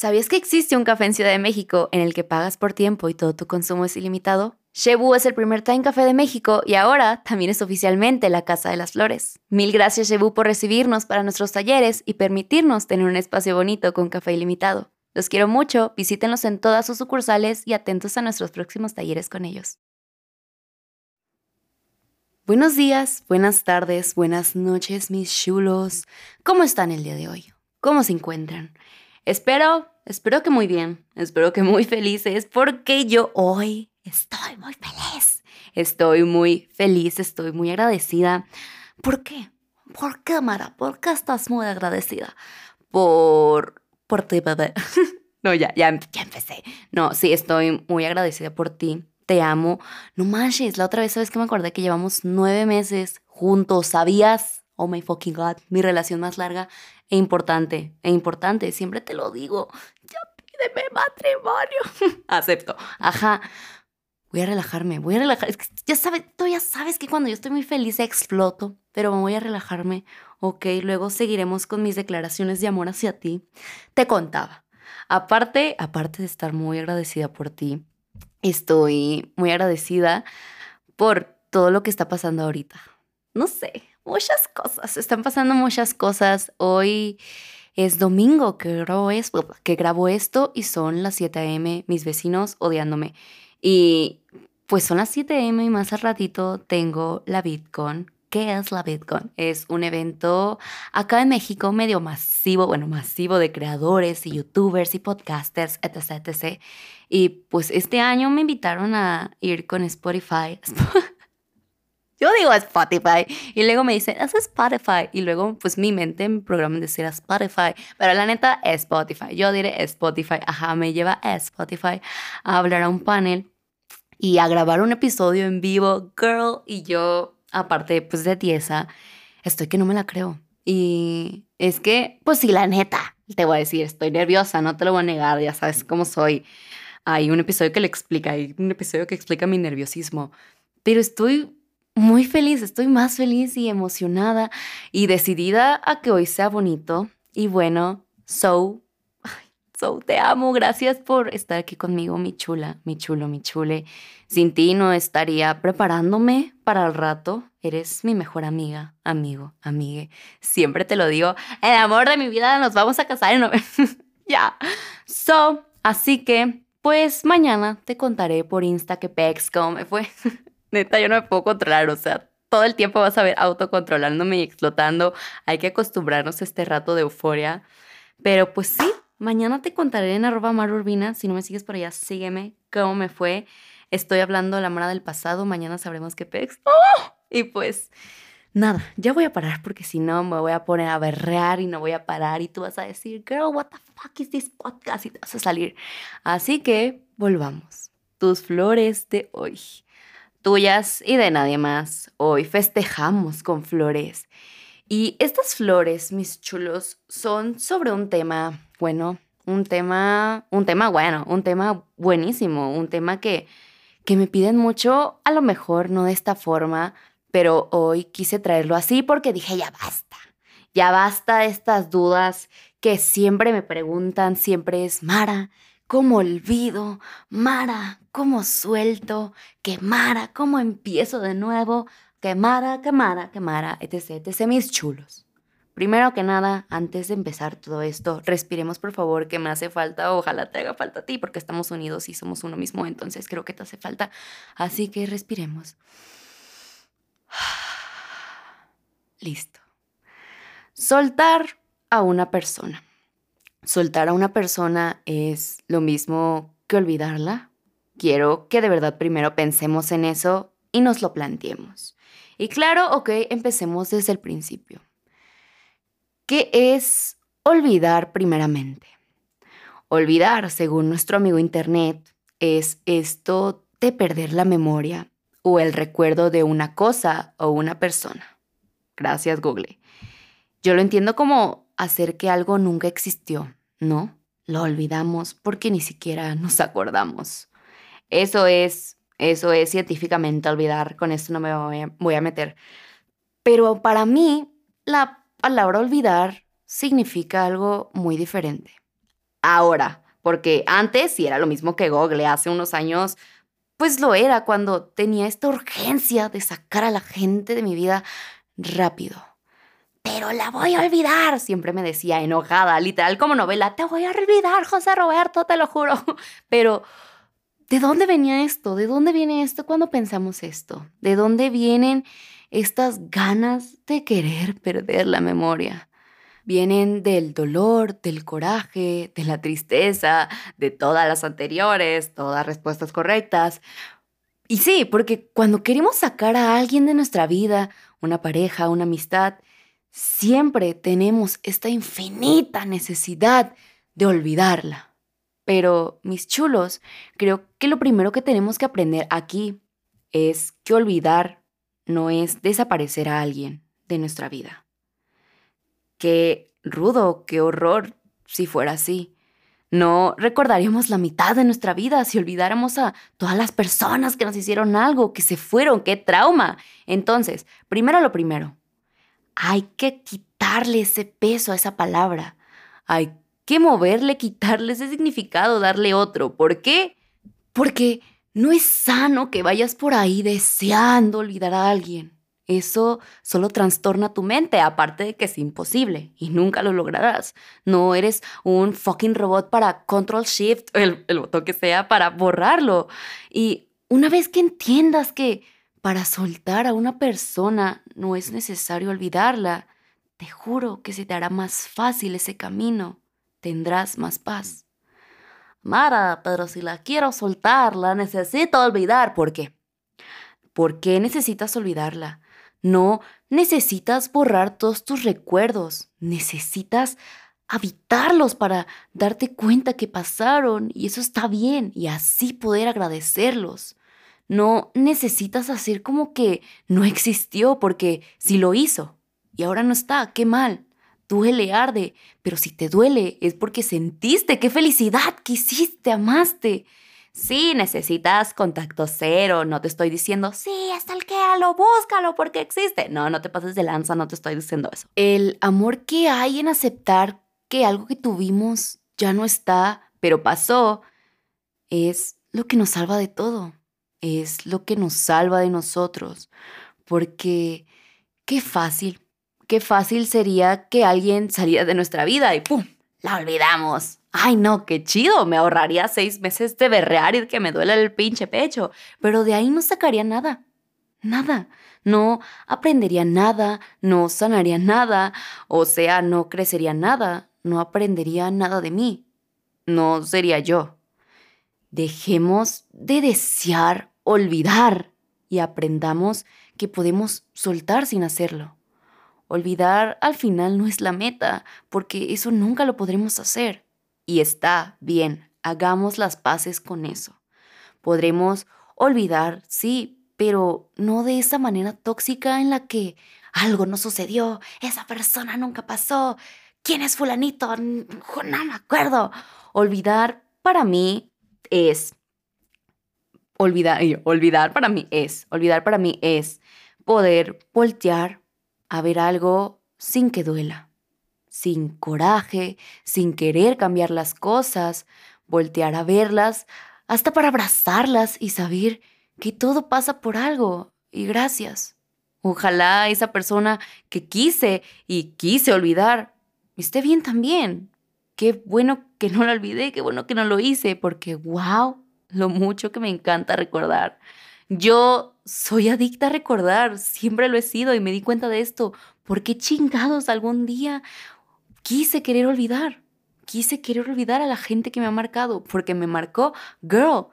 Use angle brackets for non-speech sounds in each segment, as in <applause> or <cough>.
¿Sabías que existe un café en Ciudad de México en el que pagas por tiempo y todo tu consumo es ilimitado? Shebu es el primer Time Café de México y ahora también es oficialmente la Casa de las Flores. Mil gracias Shebu por recibirnos para nuestros talleres y permitirnos tener un espacio bonito con café ilimitado. Los quiero mucho, visítenlos en todas sus sucursales y atentos a nuestros próximos talleres con ellos. Buenos días, buenas tardes, buenas noches, mis chulos. ¿Cómo están el día de hoy? ¿Cómo se encuentran? Espero, espero que muy bien, espero que muy felices, porque yo hoy estoy muy feliz. Estoy muy feliz, estoy muy agradecida. ¿Por qué? ¿Por qué, Mara? ¿Por qué estás muy agradecida? Por, por ti, bebé. <laughs> no, ya, ya, ya empecé. No, sí, estoy muy agradecida por ti. Te amo. No manches, la otra vez, ¿sabes que me acordé que llevamos nueve meses juntos? ¿Sabías? Oh my fucking God, mi relación más larga e importante, e importante, siempre te lo digo. Ya pídeme matrimonio. <laughs> Acepto. Ajá. Voy a relajarme, voy a relajar. ya sabes, tú ya sabes que cuando yo estoy muy feliz exploto, pero voy a relajarme. Ok, luego seguiremos con mis declaraciones de amor hacia ti. Te contaba. Aparte, aparte de estar muy agradecida por ti, estoy muy agradecida por todo lo que está pasando ahorita. No sé, muchas cosas, están pasando muchas cosas. Hoy es domingo que grabo, que grabo esto y son las 7 a.m. mis vecinos odiándome. Y pues son las 7 a.m. y más al ratito tengo la Bitcoin. ¿Qué es la Bitcoin? Es un evento acá en México medio masivo, bueno, masivo de creadores y youtubers y podcasters, etc, etc. Y pues este año me invitaron a ir con Spotify. <laughs> Digo Spotify y luego me dicen, es Spotify. Y luego, pues mi mente me programa en decir Spotify. Pero la neta, Spotify. Yo diré Spotify. Ajá, me lleva a Spotify a hablar a un panel y a grabar un episodio en vivo. Girl, y yo, aparte, pues de tiesa, estoy que no me la creo. Y es que, pues sí, la neta, te voy a decir, estoy nerviosa, no te lo voy a negar, ya sabes cómo soy. Hay un episodio que le explica, hay un episodio que explica mi nerviosismo. Pero estoy muy feliz, estoy más feliz y emocionada y decidida a que hoy sea bonito. Y bueno, so, so te amo, gracias por estar aquí conmigo, mi chula, mi chulo, mi chule. Sin ti no estaría preparándome para el rato. Eres mi mejor amiga, amigo, amigue. Siempre te lo digo, el amor de mi vida, nos vamos a casar en <laughs> Ya. So, así que, pues mañana te contaré por Insta que Pex cómo me fue. <laughs> Neta, yo no me puedo controlar, o sea, todo el tiempo vas a ver autocontrolándome y explotando. Hay que acostumbrarnos a este rato de euforia. Pero pues sí, mañana te contaré en arroba marurbina. Si no me sigues por allá, sígueme. ¿Cómo me fue? Estoy hablando la mora del pasado. Mañana sabremos qué pex. ¡Oh! Y pues nada, ya voy a parar porque si no me voy a poner a berrear y no voy a parar y tú vas a decir, girl, what the fuck is this podcast? Y te vas a salir. Así que volvamos. Tus flores de hoy tuyas y de nadie más. Hoy festejamos con flores. Y estas flores, mis chulos, son sobre un tema, bueno, un tema, un tema bueno, un tema buenísimo, un tema que, que me piden mucho, a lo mejor no de esta forma, pero hoy quise traerlo así porque dije, ya basta, ya basta de estas dudas que siempre me preguntan, siempre es, Mara, ¿cómo olvido? Mara, cómo suelto, quemara, cómo empiezo de nuevo, quemara, quemara, quemara, etc, etc, mis chulos. Primero que nada, antes de empezar todo esto, respiremos por favor, que me hace falta, ojalá te haga falta a ti, porque estamos unidos y somos uno mismo, entonces creo que te hace falta. Así que respiremos. <sighs> Listo. Soltar a una persona. Soltar a una persona es lo mismo que olvidarla quiero que de verdad primero pensemos en eso y nos lo planteemos. Y claro, ok, empecemos desde el principio. ¿Qué es olvidar primeramente? Olvidar, según nuestro amigo Internet, es esto de perder la memoria o el recuerdo de una cosa o una persona. Gracias, Google. Yo lo entiendo como hacer que algo nunca existió, ¿no? Lo olvidamos porque ni siquiera <laughs> nos acordamos. Eso es, eso es científicamente olvidar, con esto no me voy a, meter. Pero para mí, la palabra olvidar significa algo muy diferente. ahora, porque antes sí era lo mismo que Google, hace unos años, pues lo era cuando tenía esta urgencia de sacar a la gente de mi vida rápido. Pero la voy a olvidar, siempre me decía enojada, literal como novela, te voy a olvidar, José Roberto, te lo juro. <laughs> Pero, ¿de dónde venía esto? ¿De dónde viene esto cuando pensamos esto? ¿De dónde vienen estas ganas de querer perder la memoria? vienen del dolor, del coraje, de la tristeza, de todas las anteriores, todas respuestas correctas. Y sí, porque cuando queremos sacar a alguien de nuestra vida, una pareja, una amistad, siempre tenemos esta infinita necesidad de olvidarla. Pero, mis chulos, creo que lo primero que tenemos que aprender aquí es que olvidar no es desaparecer a alguien de nuestra vida. Qué rudo, qué horror si fuera así. No recordaríamos la mitad de nuestra vida si olvidáramos a todas las personas que nos hicieron algo, que se fueron, qué trauma. Entonces, primero lo primero, hay que quitarle ese peso a esa palabra. Hay que moverle, quitarle ese significado, darle otro. ¿Por qué? Porque no es sano que vayas por ahí deseando olvidar a alguien. Eso solo trastorna tu mente, aparte de que es imposible y nunca lo lograrás. No eres un fucking robot para control shift, el, el botón que sea, para borrarlo. Y una vez que entiendas que para soltar a una persona no es necesario olvidarla, te juro que se te hará más fácil ese camino. Tendrás más paz. Mara, pero si la quiero soltar, la necesito olvidar. ¿Por qué? ¿Por qué necesitas olvidarla? No necesitas borrar todos tus recuerdos, necesitas habitarlos para darte cuenta que pasaron y eso está bien y así poder agradecerlos. No necesitas hacer como que no existió porque si lo hizo y ahora no está, qué mal. Duele, arde, pero si te duele es porque sentiste, qué felicidad, quisiste, amaste. Sí, necesitas contacto cero, no te estoy diciendo, sí, hasta el lo búscalo porque existe. No, no te pases de lanza, no te estoy diciendo eso. El amor que hay en aceptar que algo que tuvimos ya no está, pero pasó, es lo que nos salva de todo. Es lo que nos salva de nosotros. Porque qué fácil, qué fácil sería que alguien saliera de nuestra vida y ¡pum! La olvidamos ay no, qué chido, me ahorraría seis meses de berrear y que me duele el pinche pecho, pero de ahí no sacaría nada, nada, no aprendería nada, no sanaría nada, o sea, no crecería nada, no aprendería nada de mí, no sería yo. Dejemos de desear olvidar y aprendamos que podemos soltar sin hacerlo. Olvidar al final no es la meta, porque eso nunca lo podremos hacer. Y está bien, hagamos las paces con eso. Podremos olvidar, sí, pero no de esa manera tóxica en la que algo no sucedió, esa persona nunca pasó, ¿quién es fulanito? No me acuerdo. Olvidar para mí es olvidar, olvidar para mí es, olvidar para mí es poder voltear a ver algo sin que duela sin coraje, sin querer cambiar las cosas, voltear a verlas, hasta para abrazarlas y saber que todo pasa por algo y gracias. Ojalá esa persona que quise y quise olvidar esté bien también. Qué bueno que no la olvidé, qué bueno que no lo hice, porque wow, lo mucho que me encanta recordar. Yo soy adicta a recordar, siempre lo he sido y me di cuenta de esto. ¿Por qué chingados algún día quise querer olvidar. Quise querer olvidar a la gente que me ha marcado, porque me marcó, girl,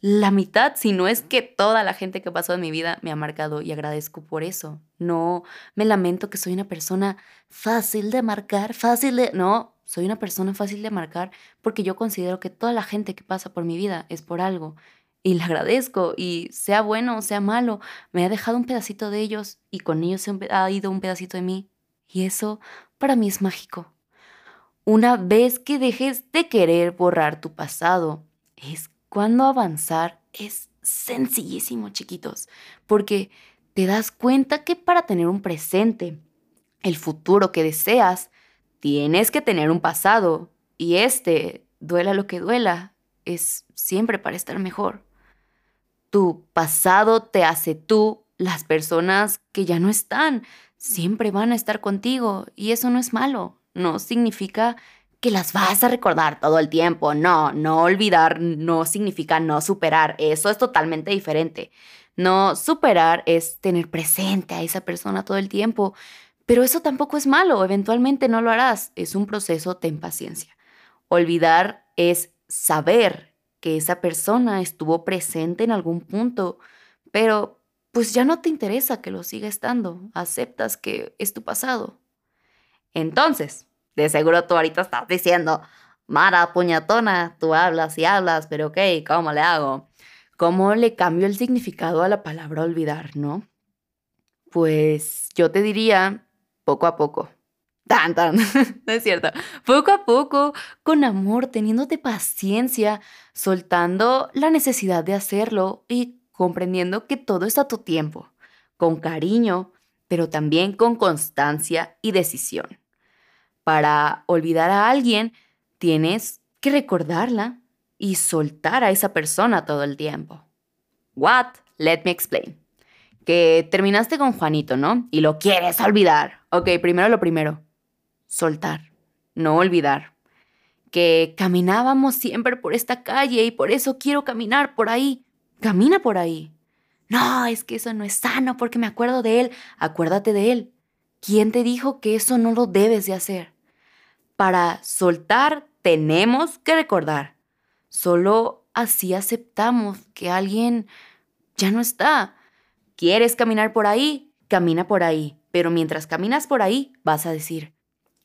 la mitad, si no es que toda la gente que pasó en mi vida me ha marcado y agradezco por eso. No me lamento que soy una persona fácil de marcar, fácil de... No, soy una persona fácil de marcar porque yo considero que toda la gente que pasa por mi vida es por algo. Y le agradezco y sea bueno o sea malo, me ha dejado un pedacito de ellos y con ellos ha ido un pedacito de mí. Y eso para mí es mágico. Una vez que dejes de querer borrar tu pasado, es cuando avanzar es sencillísimo, chiquitos, porque te das cuenta que para tener un presente, el futuro que deseas, tienes que tener un pasado y este duela lo que duela, es siempre para estar mejor. Tu pasado te hace tú, las personas que ya no están, siempre van a estar contigo y eso no es malo, no significa que las vas a recordar todo el tiempo. No, no olvidar no significa no superar. Eso es totalmente diferente. No superar es tener presente a esa persona todo el tiempo. Pero eso tampoco es malo. Eventualmente no lo harás. Es un proceso, ten paciencia. Olvidar es saber que esa persona estuvo presente en algún punto, pero pues ya no te interesa que lo siga estando. Aceptas que es tu pasado. Entonces, de seguro tú ahorita estás diciendo, Mara, puñatona, tú hablas y hablas, pero ok, ¿cómo le hago? ¿Cómo le cambio el significado a la palabra olvidar, no? Pues yo te diría poco a poco. Tan, tan, <laughs> no es cierto. Poco a poco, con amor, teniéndote paciencia, soltando la necesidad de hacerlo y comprendiendo que todo está a tu tiempo, con cariño, pero también con constancia y decisión. Para olvidar a alguien, tienes que recordarla y soltar a esa persona todo el tiempo. What? Let me explain. Que terminaste con Juanito, ¿no? Y lo quieres olvidar. Ok, primero lo primero. Soltar, no olvidar. Que caminábamos siempre por esta calle y por eso quiero caminar por ahí. Camina por ahí. No, es que eso no es sano porque me acuerdo de él. Acuérdate de él. ¿Quién te dijo que eso no lo debes de hacer? Para soltar tenemos que recordar. Solo así aceptamos que alguien ya no está. ¿Quieres caminar por ahí? Camina por ahí. Pero mientras caminas por ahí, vas a decir,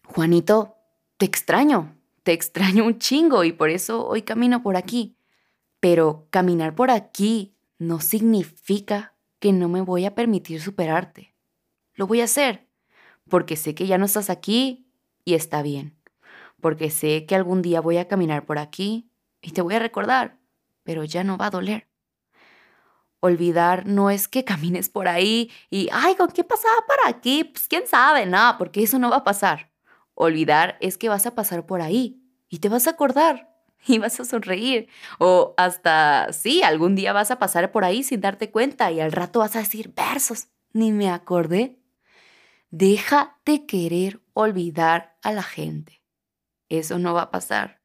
Juanito, te extraño, te extraño un chingo y por eso hoy camino por aquí. Pero caminar por aquí no significa que no me voy a permitir superarte. Lo voy a hacer, porque sé que ya no estás aquí y está bien. Porque sé que algún día voy a caminar por aquí y te voy a recordar, pero ya no va a doler. Olvidar no es que <laughs> camines por ahí y, ay, ¿con qué pasaba por aquí? Pues quién sabe, no, porque eso no va a pasar. Olvidar es que vas a pasar por ahí y te vas a acordar <laughs> y vas a sonreír. O hasta, sí, algún día vas a pasar por ahí sin darte cuenta y al rato vas a decir versos. Ni me acordé. Deja de querer olvidar a la gente. Eso no va a pasar.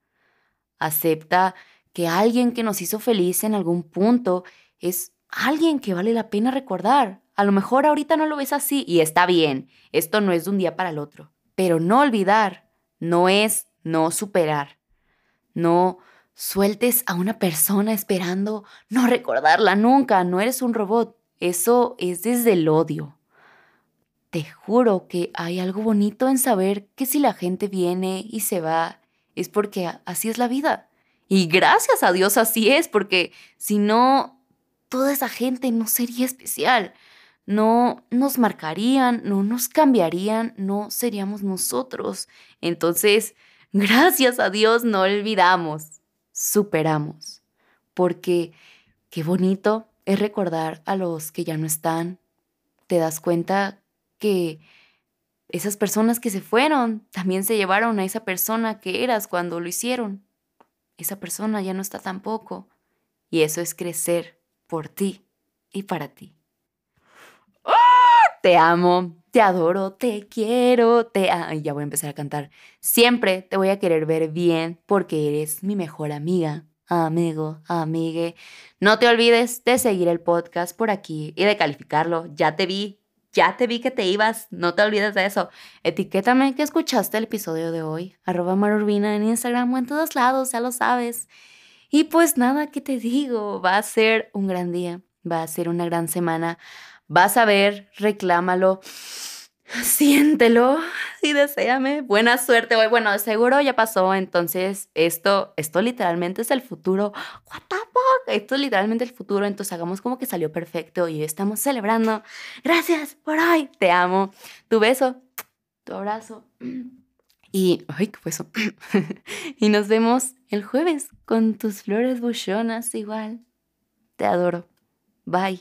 Acepta que alguien que nos hizo feliz en algún punto es alguien que vale la pena recordar. A lo mejor ahorita no lo ves así y está bien. Esto no es de un día para el otro. Pero no olvidar no es no superar. No sueltes a una persona esperando no recordarla nunca. No eres un robot. Eso es desde el odio. Te juro que hay algo bonito en saber que si la gente viene y se va, es porque así es la vida. Y gracias a Dios así es, porque si no, toda esa gente no sería especial. No nos marcarían, no nos cambiarían, no seríamos nosotros. Entonces, <laughs> gracias a Dios no olvidamos, superamos. Porque qué bonito es recordar a los que ya no están. Te das cuenta que esas personas que se fueron también se llevaron a esa persona que eras cuando lo hicieron. Esa persona ya no está tampoco. Y eso es crecer por ti y para ti. Te amo, te adoro, te quiero, te... Ay, ya voy a empezar a cantar. Siempre te voy a querer ver bien porque eres mi mejor amiga, amigo, amigue. No te olvides de seguir el podcast por aquí y de calificarlo. Ya te vi, ya te vi que te ibas, no te olvides de eso. Etiquétame que escuchaste el episodio de hoy, arroba marurbina en Instagram o en todos lados, ya lo sabes. Y pues nada, ¿qué te digo? Va a ser un gran día, va a ser una gran semana. Vas a ver, reclámalo <sighs> siéntelo y deséame buena suerte hoy. Bueno, seguro ya pasó, entonces esto, esto literalmente es el futuro. What Esto es literalmente el futuro, entonces hagamos como que salió perfecto y estamos celebrando. Gracias por hoy, te amo. Tu beso, tu abrazo. <clears throat> Y, ay, ¿qué fue eso? <clears throat> y nos vemos el jueves con tus flores buchonas igual. Te adoro. Bye.